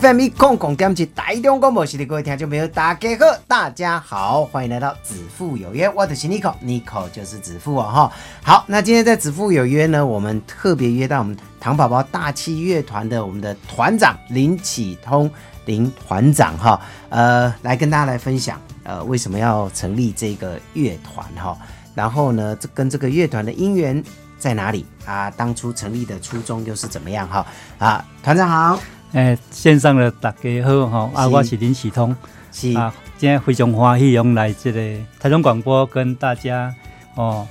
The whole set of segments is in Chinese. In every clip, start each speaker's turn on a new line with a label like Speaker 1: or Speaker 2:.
Speaker 1: FM 一空空点起台中广播系的各位听众朋友，大家好，大家好，欢迎来到子父有约，我的是 Nico，Nico 就是子父哦哈。好，那今天在子父有约呢，我们特别约到我们糖宝宝大气乐团的我们的团长林启通林团长哈，呃，来跟大家来分享，呃，为什么要成立这个乐团哈？然后呢，这跟这个乐团的因缘在哪里啊？当初成立的初衷又是怎么样哈？啊，团长好。
Speaker 2: 诶，线上的大家好吼，啊，我是林启通，
Speaker 1: 是
Speaker 2: 啊，今天非常欢喜用来这个台中广播跟大家哦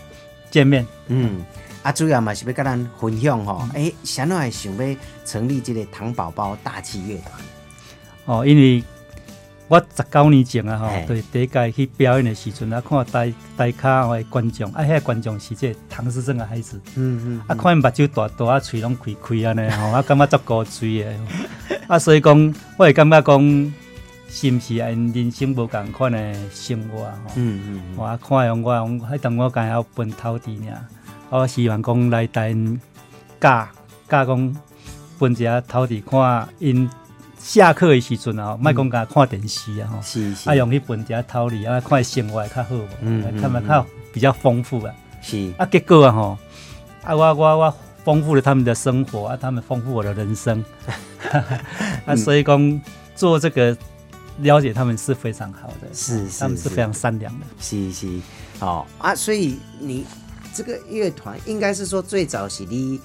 Speaker 2: 见面。
Speaker 1: 嗯，啊，主要嘛是要跟咱分享吼，诶，想来想要成立这个糖宝宝大气乐团。
Speaker 2: 哦，因为我十九年前啊，吼，对第一届去表演的时阵啊，看台台卡的观众，啊，遐观众是这唐诗正的孩子，嗯嗯，啊，看因目睭大大啊，喙拢开开安尼吼，啊，感觉足高水的，啊，所以讲，我会感觉讲，是毋是因人生无共款的生活吼，嗯嗯，我看用我用，迄当我刚要奔头地尔，我希望讲来台教教讲分一下头地看因。下课的时阵啊，莫讲甲看电视啊，吼，啊用去分家偷理啊，看生活较好无，他们较比较丰富啊，
Speaker 1: 是。
Speaker 2: 啊，结果啊吼，啊我我我丰富了他们的生活啊，他们丰富我的人生，啊，所以讲做这个了解他们是非常好的，
Speaker 1: 是
Speaker 2: 他们是非常善良的，
Speaker 1: 是是，哦啊，所以你这个乐团应该是说最早是你。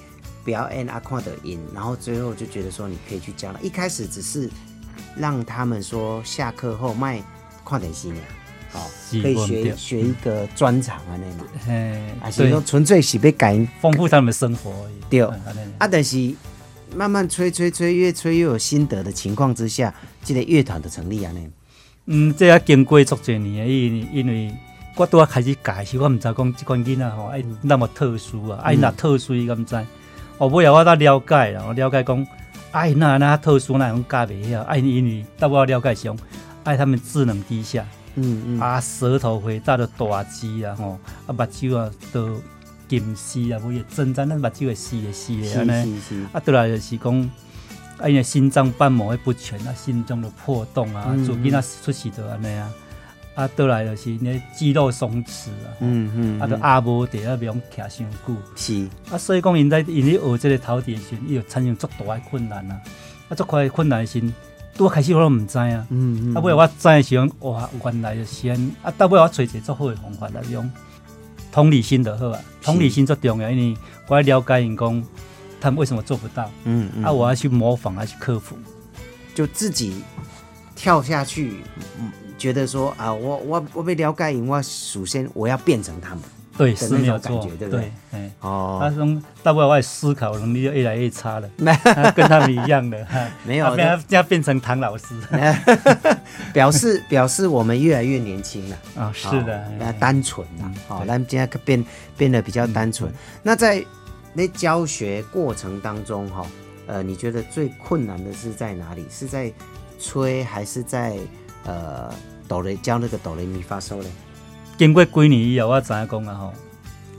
Speaker 1: 表演啊，看的音，然后最后就觉得说你可以去教了。一开始只是让他们说下课后卖看点戏呢，好，可以学学一个专长啊，那嘛，还是说纯粹是被改
Speaker 2: 丰富他们的生活而已。
Speaker 1: 对，啊，但是慢慢吹吹吹，越吹越有心得的情况之下，这个乐团的成立啊，那。
Speaker 2: 嗯，这要经过足侪年，因因为我都要开始改，时我唔知讲这款囡仔吼，哎，那么特殊啊，哎，那特殊伊咁知。哦，尾后我到了解啦，我了解讲，哎，那那特殊那种教袂晓，哎，因为到我了解上，哎，他们智能低下，嗯嗯，啊，舌头会大的大肌啊，吼，啊，目睭啊都金丝啊，会增长，那目睭会细的细的安尼，啊，倒来就是讲，啊，因为，心脏瓣膜会不全啊，心脏的破洞啊，做囡仔出事的安尼啊。啊，倒来就是那肌肉松弛啊，嗯嗯，啊，都压无地啊，不用徛伤久。
Speaker 1: 是
Speaker 2: 啊，所以讲，因在因咧学这个陶笛时，伊就产生足大的困难啊。啊，足快困难时，拄开始我都毋知啊。嗯嗯。啊，尾我知的时候，哇，原来就先啊，到尾我找一个足好的方法来用同理心就好啊。同理心足重要，因为我要了解因讲，他们为什么做不到。嗯嗯。啊，我要去模仿，要去克服，
Speaker 1: 就自己跳下去。嗯。觉得说啊，我我我被了解，我首先我要变成他们，
Speaker 2: 对，是
Speaker 1: 没
Speaker 2: 有
Speaker 1: 感觉，对不对？
Speaker 2: 哎，哦，他说大不了我思考能力就越来越差了，跟他们一样的，
Speaker 1: 没有，
Speaker 2: 要变成唐老师，
Speaker 1: 表示表示我们越来越年轻了
Speaker 2: 啊，是的，
Speaker 1: 那单纯了，好，那今天变变得比较单纯。那在那教学过程当中哈，呃，你觉得最困难的是在哪里？是在吹还是在？呃，哆来教那个哆来咪发嗦嘞。
Speaker 2: 经过几年以后，我知影讲啊吼，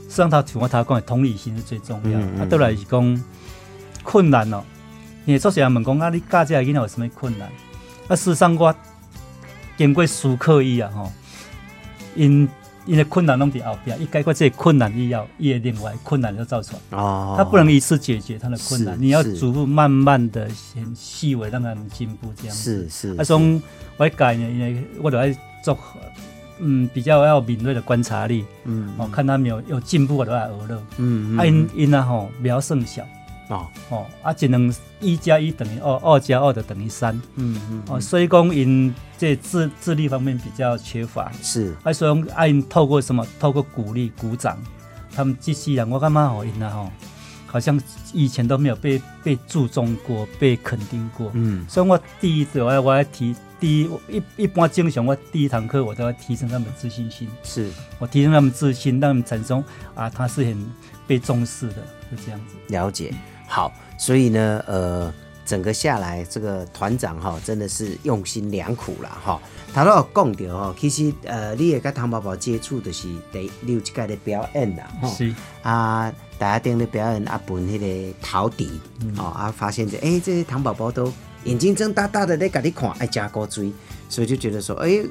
Speaker 2: 上头像我头讲的同理心是最重要。啊，倒来是讲困难哦。因为做时人问讲啊，你教这个囡仔有什么困难？啊，事实上我经过思考伊啊吼，因。因为困难拢伫后边，一解决这些困难以后，伊另外困难就造出来。哦，他不能一次解决他的困难，你要逐步慢慢的、很细微让他们进步，这样。
Speaker 1: 是是。
Speaker 2: 啊，从我改呢，因为我都爱做，嗯，比较要敏锐的观察力。嗯。哦，看他没有有进步，我都爱娱乐。嗯嗯。啊，因因啊吼，不要剩小。哦哦，啊，只能一加一等于二，二加二的等于三。嗯嗯。哦，所以讲因这智智力方面比较缺乏。
Speaker 1: 是。
Speaker 2: 啊，所以爱因透过什么？透过鼓励、鼓掌，他们这些人我干嘛好因啊吼？好像以前都没有被被注重过、被肯定过。嗯。所以我第一次我要我要提第一一一般正常，我第一堂课我都要提升他们自信心，
Speaker 1: 是
Speaker 2: 我提升他们自信，让他们产生啊，他是很被重视的，是这样子。
Speaker 1: 了解。好，所以呢，呃，整个下来，这个团长哈，真的是用心良苦了哈。他都有讲到哈，其实呃，你也跟唐宝宝接触的是第六一届的表演啦，哈
Speaker 2: 是。
Speaker 1: 啊，大家盯的表演啊，本迄个陶笛，哦啊，发现这哎、这些糖宝宝都眼睛睁大大的在给你看，爱加高追，所以就觉得说，哎、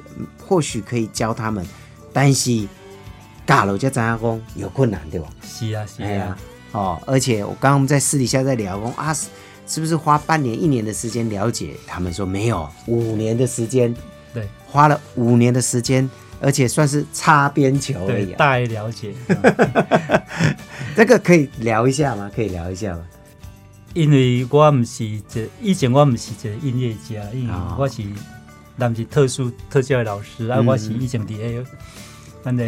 Speaker 1: 或许可以教他们，但是大了就知影讲有困难，对吧？
Speaker 2: 是啊，是啊，，
Speaker 1: 哦，而且我刚刚我们在私底下在聊，讲啊，是是不是花半年、一年的时间了解？他们说没有，五年的时间，
Speaker 2: 对
Speaker 1: 花了五年的时间，而且算是擦边球而，已、啊。
Speaker 2: 大概了解。嗯
Speaker 1: 这个可以聊一下吗？可以聊一下吗？
Speaker 2: 因为我唔是一个以前我唔是一个音乐家，因为
Speaker 1: 哦
Speaker 2: 我是咱是特殊特教的老师，啊，
Speaker 1: 嗯
Speaker 2: 我是以前伫个咱的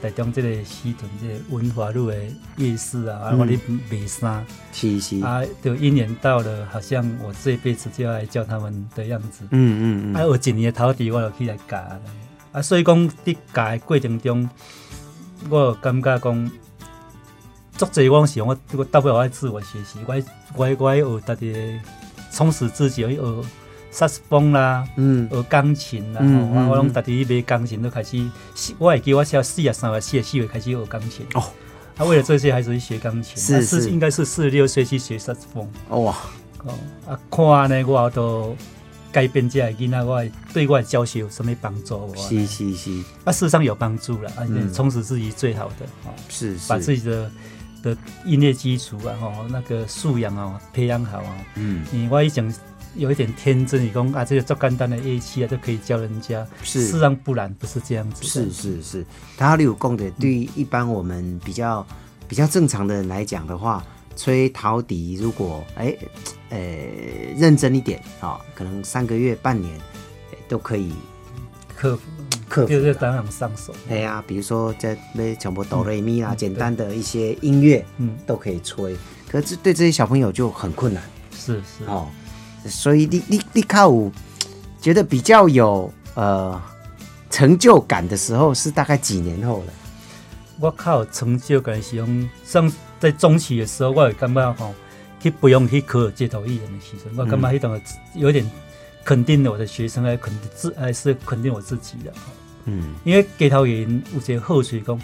Speaker 2: 台中这个西屯这个文华路的夜市啊，啊，
Speaker 1: 嗯。
Speaker 2: 我咧卖衫，
Speaker 1: 是是，
Speaker 2: 啊，就一年到了，好像我这一辈子就要来教他们的样子。
Speaker 1: 嗯嗯嗯，
Speaker 2: 啊，有一年的头底我就起来教了啊，所以讲伫教的过程中，我有感觉讲，足侪我是我我到尾我爱自我学习，我爱我爱我爱学家己的充实自己，学萨克斯风啦，
Speaker 1: 嗯。
Speaker 2: 学钢琴啦，
Speaker 1: 嗯
Speaker 2: 我拢
Speaker 1: 嗯。
Speaker 2: 家己买钢琴都开始，我会记我小四啊三啊四啊四岁开始学钢琴。
Speaker 1: 哦。
Speaker 2: 啊，为了这些孩子去学钢琴，
Speaker 1: 是
Speaker 2: 啊
Speaker 1: 是。
Speaker 2: 应该是四十六岁去学萨克斯风。
Speaker 1: 哇，
Speaker 2: 哦，啊，看呢，我都改变这个囡仔，我的对我的教学有什么帮助无？
Speaker 1: 是是是。
Speaker 2: 啊，事实上有帮助了，而且
Speaker 1: 嗯
Speaker 2: 充实自己最好的，哦，
Speaker 1: 是是，
Speaker 2: 把自己的的音乐基础啊，吼，那个素养啊，培养好啊。
Speaker 1: 嗯。
Speaker 2: 因为我以前有一点天真，你讲啊，这个做简单的乐器啊，就可以教人家，
Speaker 1: 是。
Speaker 2: 事实上不然，不是这样子的。
Speaker 1: 是是是，他有供的，对于一般我们比较比较正常的人来讲的话，吹陶笛如果哎呃认真一点啊、哦，可能三个月半年、哎都可以。
Speaker 2: 克服，
Speaker 1: 克服
Speaker 2: 就是当然上手。
Speaker 1: 哎呀，比如说在那全部哆来咪啦，简单的一些音乐，
Speaker 2: 嗯。
Speaker 1: 都可以吹。可是对这些小朋友就很困难。
Speaker 2: 是是，
Speaker 1: 哦，所以你你你靠舞觉得比较有呃成就感的时候是大概几年后了？
Speaker 2: 我靠成就感是用上在中期的时候，我会感觉吼，去不用去考街头艺人的时候，我感觉迄种有点肯定了我的学生，还肯定自还是肯定我自己的。
Speaker 1: 嗯
Speaker 2: 因为街头艺人有一个好处讲，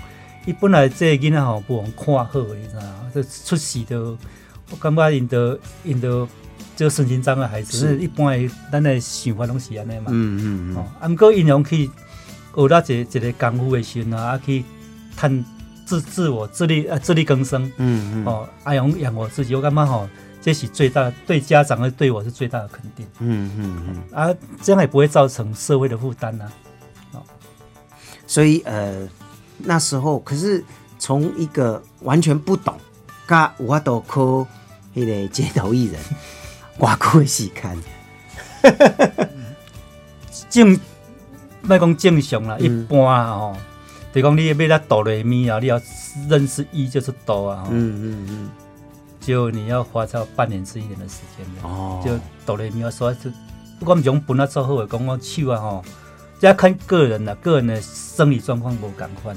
Speaker 2: 伊本来这个囡仔吼不用看好，你知道？这出世的，我感觉因的因的这个身心障碍孩子，
Speaker 1: 是
Speaker 2: 一般的咱的想法拢是安尼嘛。
Speaker 1: 嗯嗯嗯。
Speaker 2: 哦，啊，毋过因用去学到一个一个功夫的时阵啊，啊去探自自我自力啊自力更生。
Speaker 1: 嗯嗯。
Speaker 2: 哦，啊养养活自己，我感觉吼，这是最大对家长和对我是最大的肯定。
Speaker 1: 嗯嗯嗯，
Speaker 2: 啊，这样也不会造成社会的负担呐。哦。
Speaker 1: 所以呃那时候可是从一个完全不懂，甲我都靠迄个街头艺人，偌久的时间，
Speaker 2: 正莫讲正常啦，
Speaker 1: 嗯。
Speaker 2: 一般啊吼，就讲你要来哆来咪啊，你要认识一就是哆啊，嗯
Speaker 1: 嗯嗯。
Speaker 2: 就你要花到半年至一年的时间。
Speaker 1: 哦，
Speaker 2: 就哆来咪啊，所以就我们讲本来做好的，讲我手啊吼，这要看个人啦，个人的生理状况无赶快。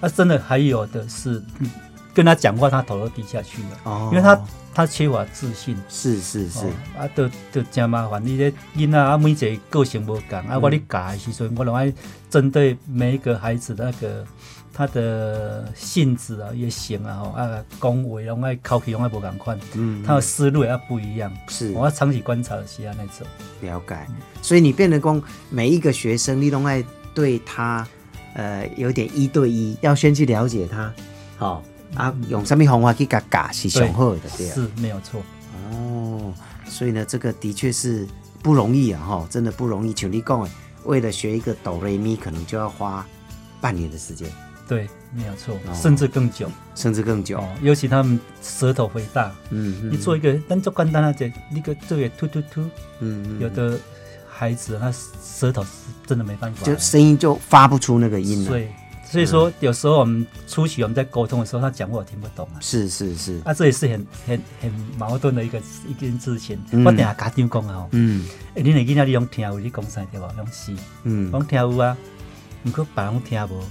Speaker 2: 啊，真的还有的是，嗯跟他讲话，他头都低下去了，
Speaker 1: 哦。
Speaker 2: 因为他他缺乏自信。
Speaker 1: 是是是
Speaker 2: 哦，啊，都都真麻烦。你这囡仔啊，每一个个性无同，啊，
Speaker 1: 嗯
Speaker 2: 我咧教的时阵，我拢爱针对每一个孩子的那个他的性质啊、也性啊，吼啊，讲话拢爱口气拢爱无共款，
Speaker 1: 嗯
Speaker 2: 他的思路也要不一样。
Speaker 1: 是
Speaker 2: 我要长期观察的是安那种。
Speaker 1: 了解，所以你变得讲每一个学生，你都爱对他呃有点一对一，要先去了解他，好、啊，用什么方法去甲嘎是上好的，对啊。
Speaker 2: 是没有错。
Speaker 1: 哦，所以呢，这个的确是不容易啊，哈，真的不容易。像你讲的，为了学一个哆瑞咪，可能就要花半年的时间，
Speaker 2: 对，没有错，
Speaker 1: 哦
Speaker 2: 甚至更久
Speaker 1: 甚至更久。
Speaker 2: 哦。尤其他们舌头肥大，
Speaker 1: 嗯嗯
Speaker 2: 你做一个，但做简单啊，这那个这个突突突，
Speaker 1: 嗯嗯
Speaker 2: 有的孩子他舌头是真的没办法，
Speaker 1: 就声音就发不出那个音了。
Speaker 2: 所以所以说有时候我们初期我们在沟通的时候，他讲话我听不懂啊。
Speaker 1: 是是是，
Speaker 2: 啊，这也是很很很矛盾的一个一件事情。
Speaker 1: 嗯。
Speaker 2: 我等下家长讲啊，吼，
Speaker 1: 嗯。
Speaker 2: 诶，恁的囡仔你用听有，你讲啥对无？用是，
Speaker 1: 嗯，
Speaker 2: 讲听有啊，毋过别人听无。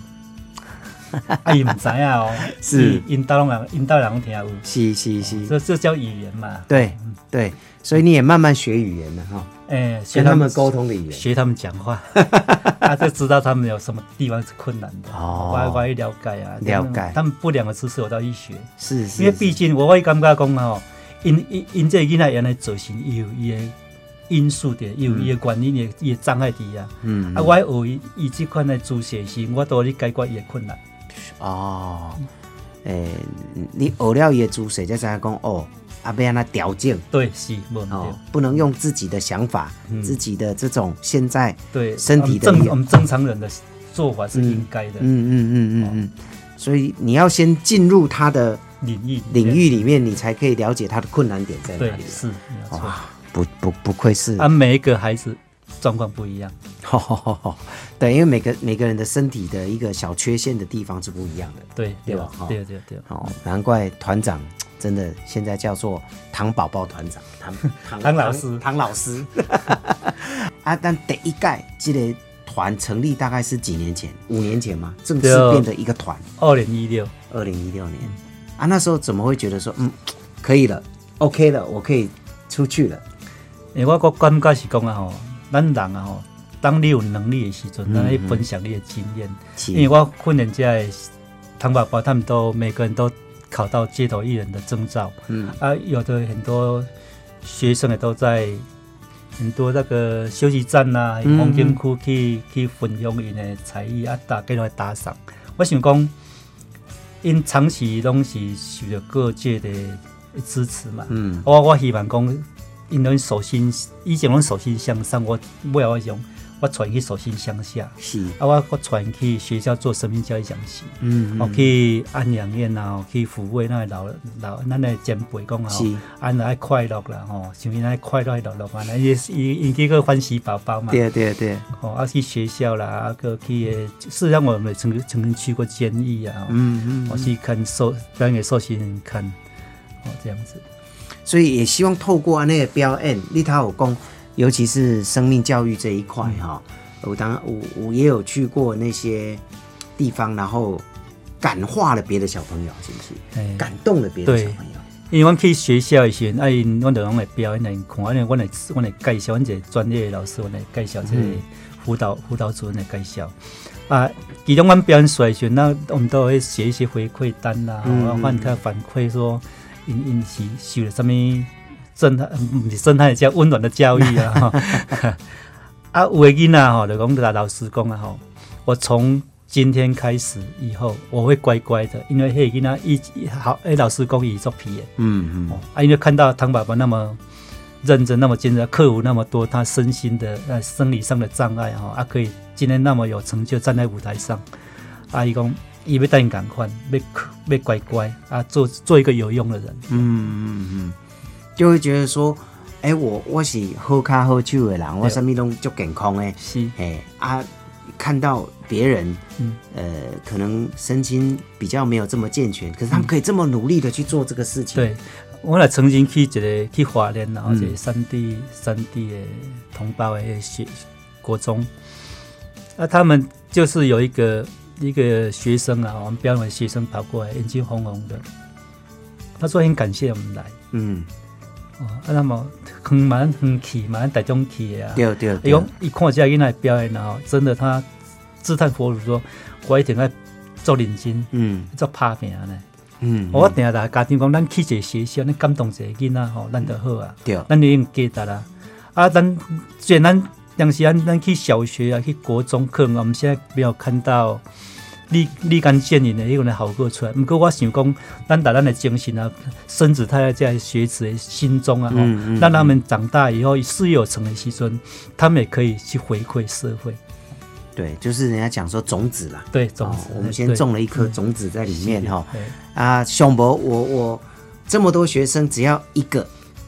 Speaker 2: 啊，伊毋知影哦，
Speaker 1: 是。
Speaker 2: 伊因兜人引导人听有，
Speaker 1: 是是是，
Speaker 2: 这这叫语言嘛。
Speaker 1: 对对，所以你也慢慢学语言了哈，
Speaker 2: 诶，
Speaker 1: 跟他们沟通的语言。
Speaker 2: 学他们讲话，啊，就知道他们有什么地方是困难的。
Speaker 1: 哦
Speaker 2: 我我会了解啊，
Speaker 1: 了解
Speaker 2: 他们不良的知识我都去学，
Speaker 1: 是是，
Speaker 2: 因为毕竟我会感觉讲吼，因因因这囡仔原来做成伊有伊的因素的，伊有伊的原因，伊的伊的障碍伫啊。
Speaker 1: 嗯
Speaker 2: 啊，我学伊伊即款的自学时，我都去解决伊的困难。
Speaker 1: 哦，诶，你学了伊的知识，才知影讲哦，啊，要安那调整？
Speaker 2: 对，是无毋
Speaker 1: 哦，，不能用自己的想法、
Speaker 2: 嗯。
Speaker 1: 自己的这种现在，
Speaker 2: 对，
Speaker 1: 身体的
Speaker 2: 我们正我们正常人的做法是应该的。
Speaker 1: 嗯嗯嗯嗯嗯，所以你要先进入他的
Speaker 2: 领域
Speaker 1: 领域里面，你才可以了解他的困难点在哪里。
Speaker 2: 对是。
Speaker 1: 哇，不不不愧是。
Speaker 2: 啊，每一个孩子状况不一样。
Speaker 1: 对，因为每个每个人的身体的一个小缺陷的地方是不一样的。
Speaker 2: 对
Speaker 1: 对吧？
Speaker 2: 对对对，
Speaker 1: 哦，难怪团长真的现在叫做唐宝宝团长，唐唐
Speaker 2: 唐老师
Speaker 1: 唐老师。啊，但第一届这个团成立大概是几年前？五年前吗？正式
Speaker 2: 对
Speaker 1: 变成一个团，
Speaker 2: 二零一六，
Speaker 1: 二零一六年。啊，那时候怎么会觉得说，嗯，可以了，OK 了，我可以出去了？
Speaker 2: 因为我个感觉是讲啊吼，咱人啊吼，当你有能力的时阵，咱去分享你的经验。
Speaker 1: 是
Speaker 2: 因为我训练这的糖宝宝，他们都每个人都考到街头艺人的证照，
Speaker 1: 嗯。
Speaker 2: 啊，有的很多学生也都在很多那个休息站呐、
Speaker 1: 嗯
Speaker 2: 风景区去去分享因的才艺啊，大家来打赏。我想讲，因长期拢是受到各界的支持嘛，
Speaker 1: 嗯。
Speaker 2: 我我希望讲，因拢手心以前拢手心向上，我尾后我想我传去手心向下。
Speaker 1: 是，
Speaker 2: 啊，我我传去学校做生命教育讲师，
Speaker 1: 嗯
Speaker 2: 哦、去安养院啊，哦去抚慰那老老咱的前辈讲啊，
Speaker 1: 是。
Speaker 2: 吼安来快乐啦，吼，想因来快乐乐乐啊，那也是因因这个欢喜宝宝嘛，
Speaker 1: 对对对，
Speaker 2: 哦，啊去学校啦，啊个去的，事实上我们曾曾经去过监狱啊，哦。
Speaker 1: 嗯嗯。
Speaker 2: 我去看受表演给受刑人看，哦这样子，
Speaker 1: 所以也希望透过安那个表演，你他有讲，尤其是生命教育这一块哈、我当我我也有去过那些地方，然后感化了别的小朋友，是不是？
Speaker 2: 哎
Speaker 1: 感动了别的小朋友。
Speaker 2: 因为阮去学校的时阵，啊，因阮就拢会表演来看，安尼阮来阮来介绍，阮一个专业的老师，阮来介绍这个辅导辅导主任来介绍。啊，其中阮表演出来的时阵，那我们都会写一些回馈单啦，
Speaker 1: 嗯
Speaker 2: 然后换他反馈说，因因是受了什么震撼，嗯不是震撼，叫温暖的教育啊。哈 啊，有的囡仔吼，就讲甲老师讲啊吼，我从今天开始以后，我会乖乖的，因为迄个囡仔一好，诶，老师讲伊做皮的。
Speaker 1: 嗯嗯
Speaker 2: 哦，啊，因为看到汤爸爸那么认真、那么坚持，克服那么多他身心的呃生理上的障碍哈、啊，可以今天那么有成就站在舞台上，啊，伊讲伊要带你赶快，要要乖乖啊，做做一个有用的人，
Speaker 1: 嗯嗯嗯，就会觉得说，哎、我我是喝咖喝酒的人，我什么拢就健康的，
Speaker 2: 是，
Speaker 1: 哎啊，看到别人，
Speaker 2: 嗯。
Speaker 1: 呃，可能身心比较没有这么健全，可是他们可以这么努力的去做这个事情。
Speaker 2: 对。我来曾经去一个去华联，然后
Speaker 1: 嗯。
Speaker 2: 这个山地、三地的同胞的学国中，啊，他们就是有一个一个学生啊，我们表演的学生跑过来，眼睛红红的，他说很感谢我们来，
Speaker 1: 嗯，
Speaker 2: 哦，啊，那么很蛮很气，蛮大种气的啊。
Speaker 1: 对对对
Speaker 2: 伊讲，伊看这囡仔表演啊，真的他自叹佛如说，我一定要做认真，
Speaker 1: 嗯
Speaker 2: 做拍拼呢。
Speaker 1: 嗯，
Speaker 2: 我定下家庭讲，咱去一个学校，咱感动一个囡仔吼，咱就好啊。
Speaker 1: 对，
Speaker 2: 咱就已经记得啦。啊，咱虽然咱当时咱咱去小学啊，去国中，可能我们现在没有看到立立竿见影的迄种的好过出来。毋过我想讲，咱把咱的精神啊，深植在在学子的心中啊，吼、
Speaker 1: 嗯嗯
Speaker 2: 让他们长大以后事业有成的时阵，他们也可以去回馈社会。
Speaker 1: 对，就是人家讲说种子啦。
Speaker 2: 对，种子，
Speaker 1: 哦我们先
Speaker 2: 对
Speaker 1: 种了一颗种子在里面哈。啊，熊博，我我这么多学生，只要一个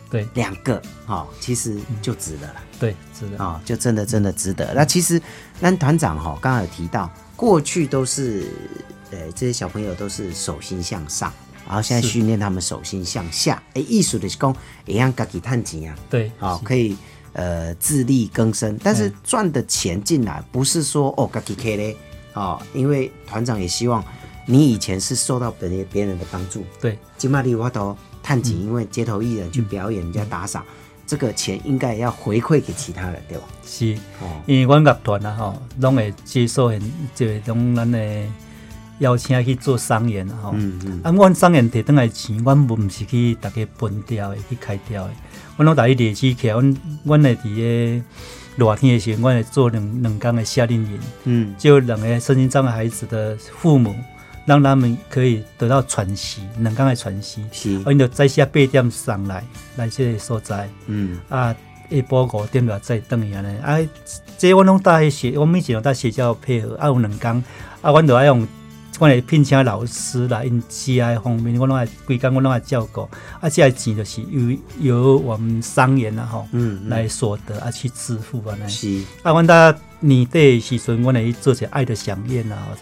Speaker 2: 对
Speaker 1: 两个，哦，其实就值得了。
Speaker 2: 对，值得。
Speaker 1: 哦，就真的真的值得。那其实，那团长哈、刚刚有提到，过去都是，呃，这些小朋友都是手心向上，然后现在训练他们手心向下。哎，艺术的是讲，也让自己探钱啊，
Speaker 2: 对，
Speaker 1: 好、
Speaker 2: 是。
Speaker 1: 可以呃自力更生，但是
Speaker 2: 嗯。
Speaker 1: 赚的钱进来，不是说哦自己 K 嘞，哦，因为团长也希望你以前是受到别人别人的帮助，
Speaker 2: 对，
Speaker 1: 金马利瓦头探景，
Speaker 2: 嗯。
Speaker 1: 因为街头艺人去表演，人家打赏，这个钱应该也要回馈给其他人，对吧？
Speaker 2: 是。
Speaker 1: 哦，
Speaker 2: 因为阮乐团啊吼，拢会接受很即个拢咱的邀请去做商演啊吼。
Speaker 1: 嗯嗯，
Speaker 2: 啊，阮商演摕倒来的钱，阮毋是去逐个分掉的，去开掉的。阮拢逐日累积起来，阮阮会伫个热天的时候，阮会做两两工的夏令营，
Speaker 1: 嗯
Speaker 2: 就两个身心障碍孩子的父母，让他们可以得到喘息，两工的喘息。
Speaker 1: 是，
Speaker 2: 阮就早下八点上来来这个所在。
Speaker 1: 嗯
Speaker 2: 啊，下晡五点就再转去安尼。啊，这阮拢搭迄学，我每前拢搭学校配合，啊有两工，啊阮就爱用，阮会聘请老师来因食的方面，阮拢爱规工，阮拢爱照顾。啊，这个钱就是由由我们商人啊吼
Speaker 1: 嗯，嗯
Speaker 2: 来所得啊去支付安尼。
Speaker 1: 是，
Speaker 2: 啊，阮搭年底的时阵，阮会去做些爱的飨宴啊，或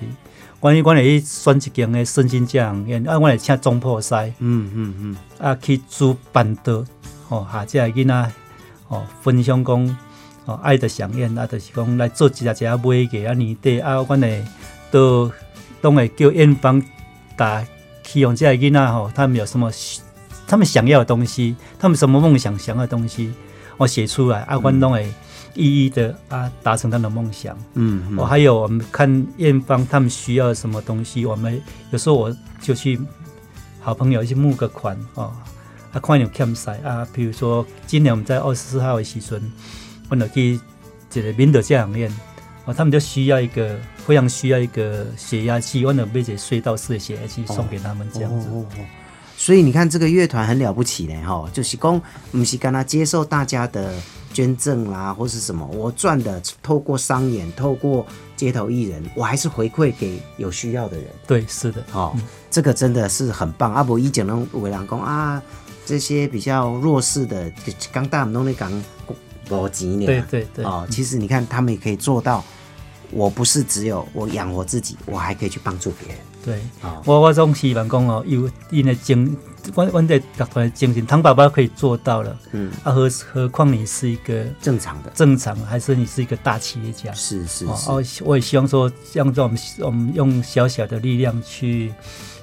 Speaker 2: 是阮阮会去选一间的身心教养院，啊，阮会请总破师。
Speaker 1: 嗯嗯嗯，
Speaker 2: 啊去主办的吼，下只囡仔吼分享讲哦爱的飨宴啊，就是讲来做一只一只买个啊年底啊，阮会都拢会叫院方打希望这些囡仔吼，他们有什么他们想要的东西，他们什么梦想想要的东西，我写出来啊，阮拢会一一的啊达成他的梦想。
Speaker 1: 嗯嗯，
Speaker 2: 哦，还有我们看院方他们需要什么东西，我们有时候我就去好朋友去募个款哦，啊，看有欠赛啊，比如说今年我们在二十四号的时阵，我们去这个民德教养院哦，他们就需要一个非常需要一个血压计，我们买一个隧道式的血压计送给他们这样子。
Speaker 1: 哦哦哦所以你看这个乐团很了不起嘞哈，就是讲不是跟他接受大家的捐赠啦，或是什么，我赚的透过商演，透过街头艺人，我还是回馈给有需要的人。
Speaker 2: 对，是的，
Speaker 1: 哦，这个真的是很棒。阿伯一讲呢，伟人公啊，这些比较弱势的，刚大们都在讲五钱呢。
Speaker 2: 对对对，
Speaker 1: 哦，其实你看他们也可以做到，我不是只有我养活自己，我还可以去帮助别人。
Speaker 2: 对。
Speaker 1: 哦，
Speaker 2: 我我总希望讲哦，有因的精，阮阮的乐团的精神，唐爸爸可以做到了，
Speaker 1: 嗯，
Speaker 2: 啊何何况你是一个
Speaker 1: 正常的，
Speaker 2: 正常，还是你是一个大企业家？
Speaker 1: 是是
Speaker 2: 哦，
Speaker 1: 是，
Speaker 2: 哦我也希望说，像这我们我们用小小的力量去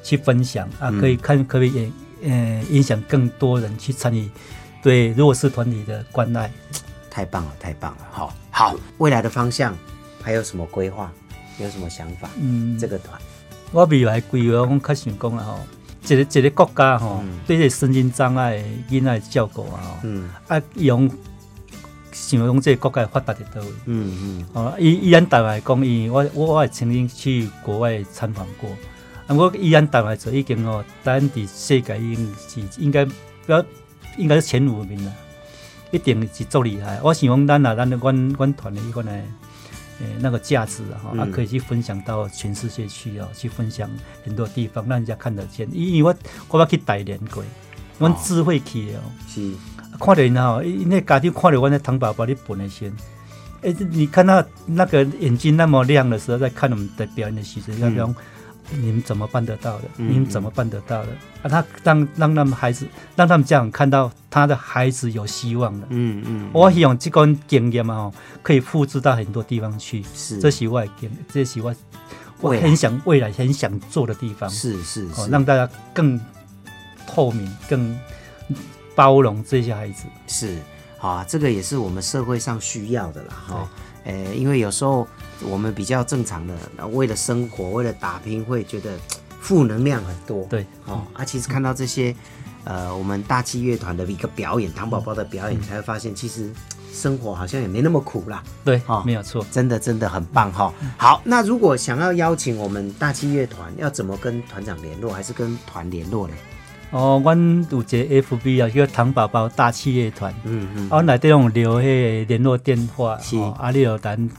Speaker 2: 去分享啊，
Speaker 1: 嗯
Speaker 2: 可以看可以也呃影响更多人去参与对弱势团体的关爱。
Speaker 1: 太棒了，太棒了。好，好，未来的方向还有什么规划？有什么想法？
Speaker 2: 嗯，
Speaker 1: 这个团，
Speaker 2: 我未来规划，我较想讲啊吼，一个一个国家吼，
Speaker 1: 嗯。
Speaker 2: 对这身心障碍的囡仔的照顾啊吼，
Speaker 1: 嗯。
Speaker 2: 啊用想讲这个国家发达伫倒位。
Speaker 1: 嗯嗯，
Speaker 2: 哦，伊伊咱台湾来讲，伊我我我也曾经去国外参访过，啊，我伊咱台湾来说，已经哦，咱伫世界已经是应该不要应该是前五名啦，一定是足厉害。我想讲咱啊，咱的阮阮团的伊个呢，呃，那个价值啊，哈、啊
Speaker 1: 嗯，
Speaker 2: 可以去分享到全世界去哦，去分享很多地方，让人家看得见。因为我我要去大连过，阮智慧去的哦。
Speaker 1: 是，
Speaker 2: 看到人哈，因为家长看到阮那糖宝宝的本的先，哎、你看到那个眼睛那么亮的时候，在看我们的表演的时候，要讲、你们怎么办得到的？
Speaker 1: 嗯
Speaker 2: 你们怎么办得到的？啊，他让让他们孩子，让他们家长看到他的孩子有希望的。
Speaker 1: 嗯嗯，
Speaker 2: 我希望这个经验嘛，吼，可以复制到很多地方去。
Speaker 1: 是，
Speaker 2: 这是我的经，这是我我很想未来很想做的地方。
Speaker 1: 是是
Speaker 2: 哦，
Speaker 1: 是，
Speaker 2: 让大家更透明、更包容这些孩子。
Speaker 1: 是，好啊，这个也是我们社会上需要的啦，哈。呃，因为有时候我们比较正常的，呃为了生活，为了打拼，会觉得负能量很多。
Speaker 2: 对，
Speaker 1: 哦，啊，其实看到这些，呃，我们大气乐团的一个表演，糖宝宝的表演，才会发现其实生活好像也没那么苦啦。
Speaker 2: 对，
Speaker 1: 哦
Speaker 2: 没有错。
Speaker 1: 真的真的很棒哈、好，那如果想要邀请我们大气乐团，要怎么跟团长联络，还是跟团联络呢？
Speaker 2: 哦，阮有一个 FB 啊，叫糖宝宝大企业团，
Speaker 1: 嗯嗯，
Speaker 2: 啊，阮内底有留迄个联络电话，
Speaker 1: 是。
Speaker 2: 哦，啊，你有等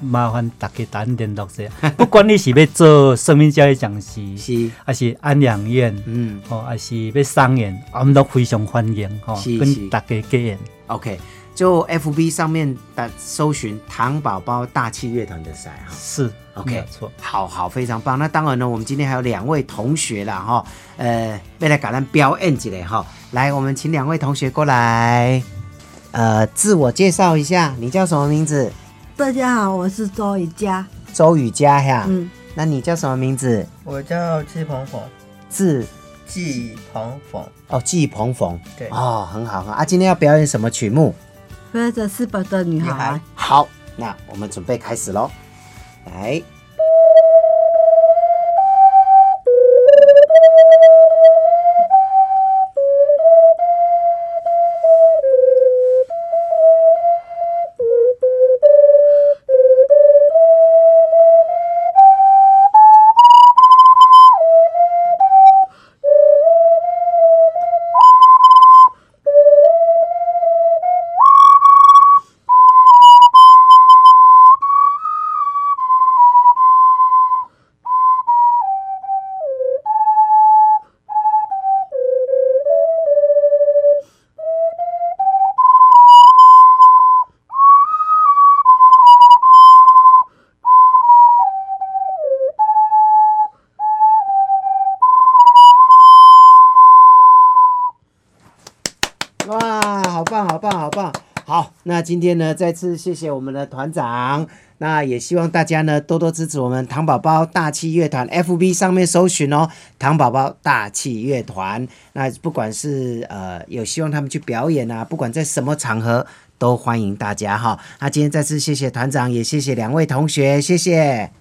Speaker 2: 麻烦大家等联络一下，不管你是要做生命教育讲师，
Speaker 1: 是，
Speaker 2: 还是安养院，
Speaker 1: 嗯。
Speaker 2: 哦，还是要商演，我们都非常欢迎吼，
Speaker 1: 是是。
Speaker 2: 跟大家结缘。
Speaker 1: ，OK，就 FB 上面的搜寻糖宝宝大气乐团的赛哈。
Speaker 2: 是
Speaker 1: OK
Speaker 2: 没错。
Speaker 1: 好好，非常棒。那当然呢，我们今天还有两位同学啦，哈，呃，为了给咱表演一下哈。来，我们请两位同学过来，呃，自我介绍一下，你叫什么名字？
Speaker 3: 大家好，我是周雨佳。
Speaker 1: 周雨佳呀。
Speaker 3: 嗯，
Speaker 1: 那你叫什么名字？
Speaker 4: 我叫季鹏鹏，
Speaker 1: 字
Speaker 4: 季鹏鹏，
Speaker 1: 哦，季鹏鹏。
Speaker 4: 对
Speaker 1: 哦，很好很好啊。今天要表演什么曲目？
Speaker 3: 背着书包的女孩。
Speaker 1: 好，那我们准备开始喽。来，那今天呢，再次谢谢我们的团长，那也希望大家呢多多支持我们糖宝宝大气乐团，FB 上面搜寻哦，糖宝宝大气乐团。那不管是呃有希望他们去表演啊，不管在什么场合，都欢迎大家哈。那今天再次谢谢团长，也谢谢两位同学，谢谢。